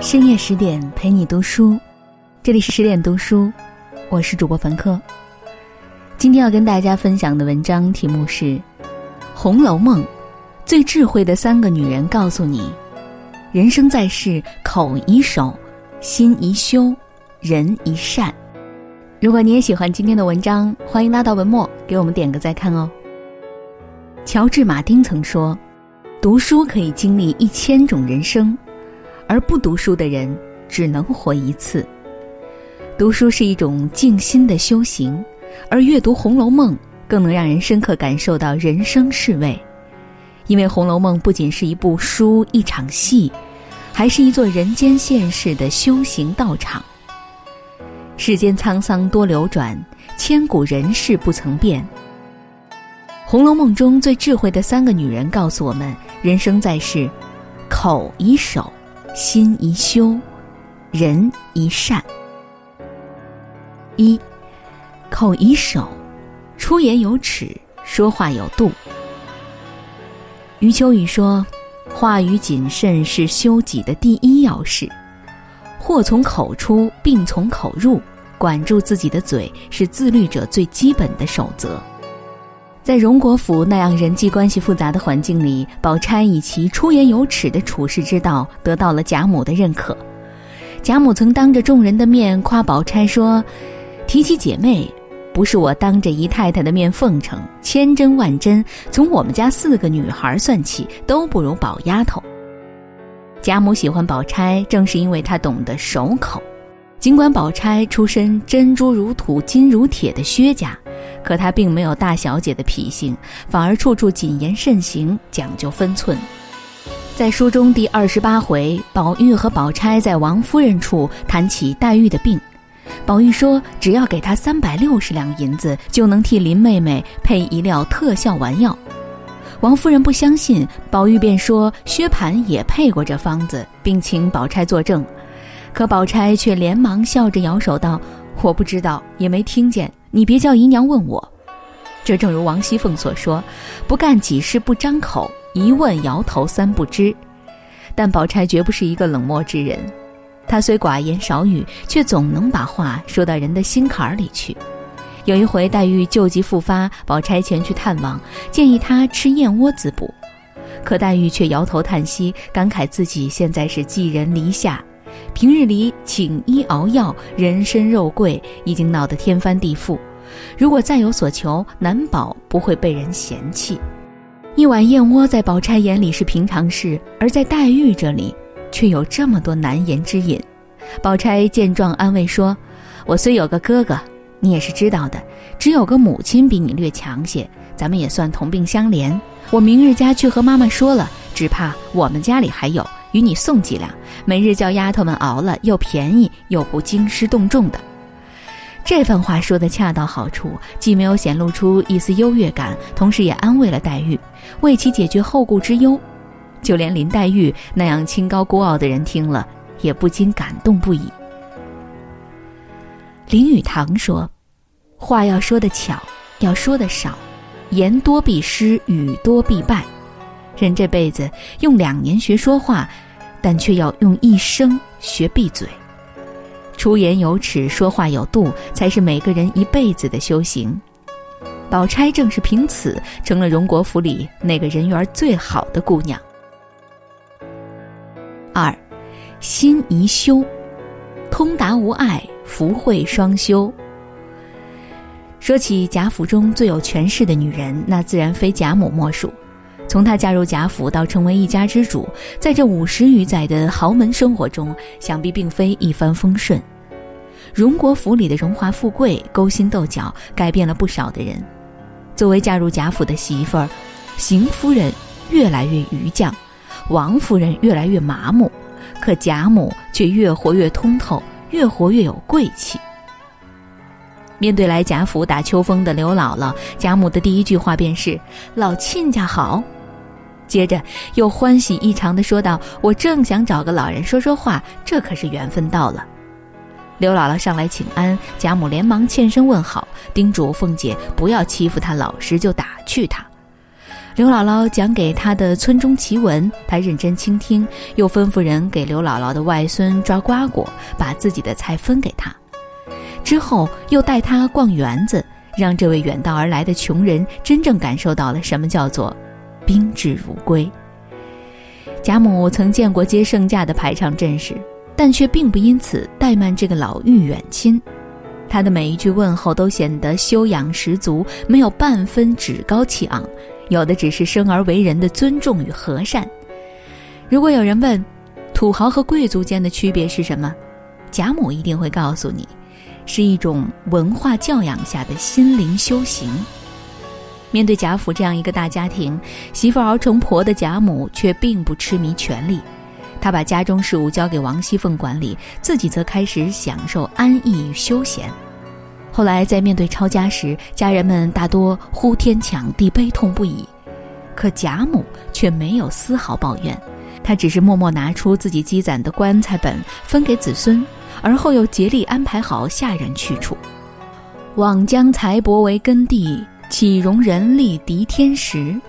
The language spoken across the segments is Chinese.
深夜十点陪你读书，这里是十点读书，我是主播凡客。今天要跟大家分享的文章题目是《红楼梦》，最智慧的三个女人告诉你：人生在世，口宜守，心宜修，人宜善。如果你也喜欢今天的文章，欢迎拉到文末给我们点个再看哦。乔治·马丁曾说：“读书可以经历一千种人生。”而不读书的人只能活一次。读书是一种静心的修行，而阅读《红楼梦》更能让人深刻感受到人生是味。因为《红楼梦》不仅是一部书、一场戏，还是一座人间现世的修行道场。世间沧桑多流转，千古人事不曾变。《红楼梦》中最智慧的三个女人告诉我们：人生在世，口宜守。心宜修，人宜善。一，口宜守，出言有尺，说话有度。余秋雨说：“话语谨慎是修己的第一要事，祸从口出，病从口入，管住自己的嘴是自律者最基本的守则。”在荣国府那样人际关系复杂的环境里，宝钗以其出言有尺的处世之道得到了贾母的认可。贾母曾当着众人的面夸宝钗说：“提起姐妹，不是我当着姨太太的面奉承，千真万真，从我们家四个女孩算起，都不如宝丫头。”贾母喜欢宝钗，正是因为她懂得守口。尽管宝钗出身珍珠如土、金如铁的薛家。可她并没有大小姐的脾性，反而处处谨言慎行，讲究分寸。在书中第二十八回，宝玉和宝钗在王夫人处谈起黛玉的病，宝玉说：“只要给她三百六十两银子，就能替林妹妹配一料特效丸药。”王夫人不相信，宝玉便说：“薛蟠也配过这方子，并请宝钗作证。”可宝钗却连忙笑着摇手道：“我不知道，也没听见。”你别叫姨娘问我，这正如王熙凤所说：“不干几事不张口，一问摇头三不知。”但宝钗绝不是一个冷漠之人，她虽寡言少语，却总能把话说到人的心坎儿里去。有一回，黛玉旧疾复发，宝钗前去探望，建议她吃燕窝滋补，可黛玉却摇头叹息，感慨自己现在是寄人篱下。平日里请医熬药、人参肉桂，已经闹得天翻地覆。如果再有所求，难保不会被人嫌弃。一碗燕窝在宝钗眼里是平常事，而在黛玉这里，却有这么多难言之隐。宝钗见状安慰说：“我虽有个哥哥，你也是知道的，只有个母亲比你略强些，咱们也算同病相怜。我明日家去和妈妈说了，只怕我们家里还有。”与你送几两，每日叫丫头们熬了，又便宜又不兴师动众的。这番话说的恰到好处，既没有显露出一丝优越感，同时也安慰了黛玉，为其解决后顾之忧。就连林黛玉那样清高孤傲的人听了，也不禁感动不已。林语堂说：“话要说的巧，要说的少，言多必失，语多必败。”人这辈子用两年学说话，但却要用一生学闭嘴。出言有尺，说话有度，才是每个人一辈子的修行。宝钗正是凭此成了荣国府里那个人缘最好的姑娘。二，心宜修，通达无碍，福慧双修。说起贾府中最有权势的女人，那自然非贾母莫属。从她嫁入贾府到成为一家之主，在这五十余载的豪门生活中，想必并非一帆风顺。荣国府里的荣华富贵、勾心斗角，改变了不少的人。作为嫁入贾府的媳妇儿，邢夫人越来越愚犟，王夫人越来越麻木，可贾母却越活越通透，越活越有贵气。面对来贾府打秋风的刘姥姥，贾母的第一句话便是：“老亲家好。”接着又欢喜异常的说道：“我正想找个老人说说话，这可是缘分到了。”刘姥姥上来请安，贾母连忙欠身问好，叮嘱凤姐不要欺负她老实就打趣她。刘姥姥讲给她的村中奇闻，她认真倾听，又吩咐人给刘姥姥的外孙抓瓜果，把自己的菜分给他。之后又带他逛园子，让这位远道而来的穷人真正感受到了什么叫做宾至如归。贾母曾见过接圣驾的排场阵势，但却并不因此怠慢这个老妪远亲。他的每一句问候都显得修养十足，没有半分趾高气昂，有的只是生而为人的尊重与和善。如果有人问，土豪和贵族间的区别是什么，贾母一定会告诉你。是一种文化教养下的心灵修行。面对贾府这样一个大家庭，媳妇熬成婆的贾母却并不痴迷权力，她把家中事务交给王熙凤管理，自己则开始享受安逸与休闲。后来在面对抄家时，家人们大多呼天抢地，悲痛不已，可贾母却没有丝毫抱怨，她只是默默拿出自己积攒的棺材本分给子孙。而后又竭力安排好下人去处，枉将财帛为根蒂，岂容人力敌天时？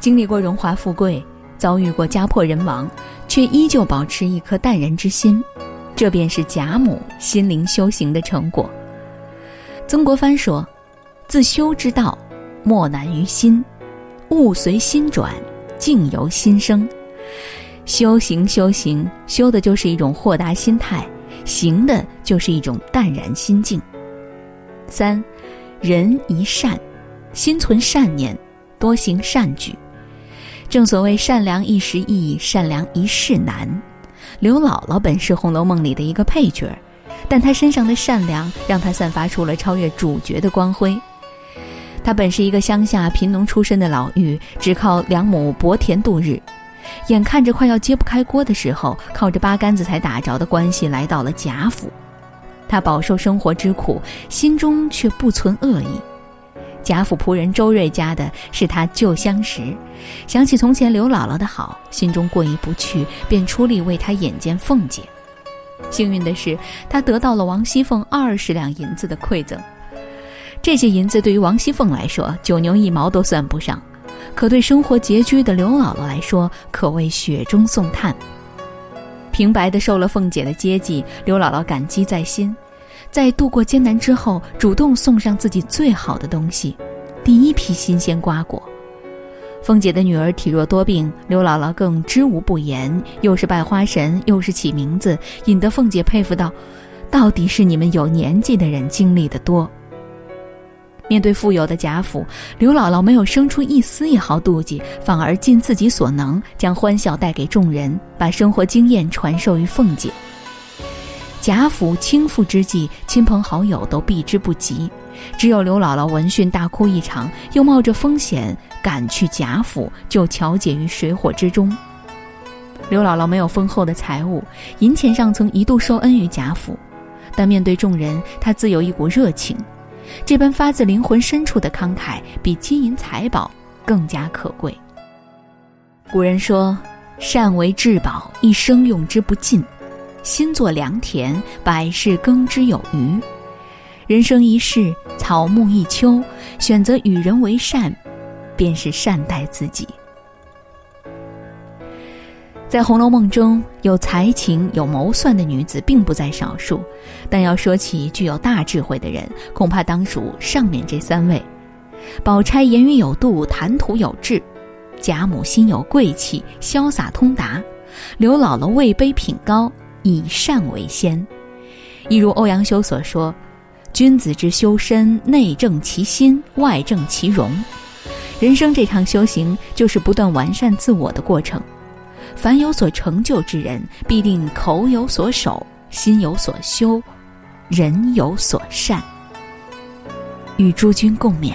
经历过荣华富贵，遭遇过家破人亡，却依旧保持一颗淡然之心，这便是贾母心灵修行的成果。曾国藩说：“自修之道，莫难于心，物随心转，境由心生。修行，修行，修的就是一种豁达心态。”行的就是一种淡然心境。三，人一善，心存善念，多行善举。正所谓善良一时易，善良一世难。刘姥姥本是《红楼梦》里的一个配角，但她身上的善良让她散发出了超越主角的光辉。她本是一个乡下贫农出身的老妪，只靠两亩薄田度日。眼看着快要揭不开锅的时候，靠着八竿子才打着的关系来到了贾府。他饱受生活之苦，心中却不存恶意。贾府仆人周瑞家的是他旧相识，想起从前刘姥姥的好，心中过意不去，便出力为他眼见凤姐。幸运的是，他得到了王熙凤二十两银子的馈赠。这些银子对于王熙凤来说，九牛一毛都算不上。可对生活拮据的刘姥姥来说，可谓雪中送炭。平白的受了凤姐的接济，刘姥姥感激在心，在度过艰难之后，主动送上自己最好的东西——第一批新鲜瓜果。凤姐的女儿体弱多病，刘姥姥更知无不言，又是拜花神，又是起名字，引得凤姐佩服道：“到底是你们有年纪的人经历的多。”面对富有的贾府，刘姥姥没有生出一丝一毫妒忌，反而尽自己所能将欢笑带给众人，把生活经验传授于凤姐。贾府倾覆之际，亲朋好友都避之不及，只有刘姥姥闻讯大哭一场，又冒着风险赶去贾府救乔姐于水火之中。刘姥姥没有丰厚的财物，银钱上曾一度受恩于贾府，但面对众人，她自有一股热情。这般发自灵魂深处的慷慨，比金银财宝更加可贵。古人说：“善为至宝，一生用之不尽；心作良田，百事耕之有余。”人生一世，草木一秋，选择与人为善，便是善待自己。在《红楼梦》中有才情、有谋算的女子并不在少数，但要说起具有大智慧的人，恐怕当属上面这三位。宝钗言语有度，谈吐有致；贾母心有贵气，潇洒通达；刘姥姥位卑品高，以善为先。一如欧阳修所说：“君子之修身，内正其心，外正其容。”人生这场修行，就是不断完善自我的过程。凡有所成就之人，必定口有所守，心有所修，人有所善。与诸君共勉。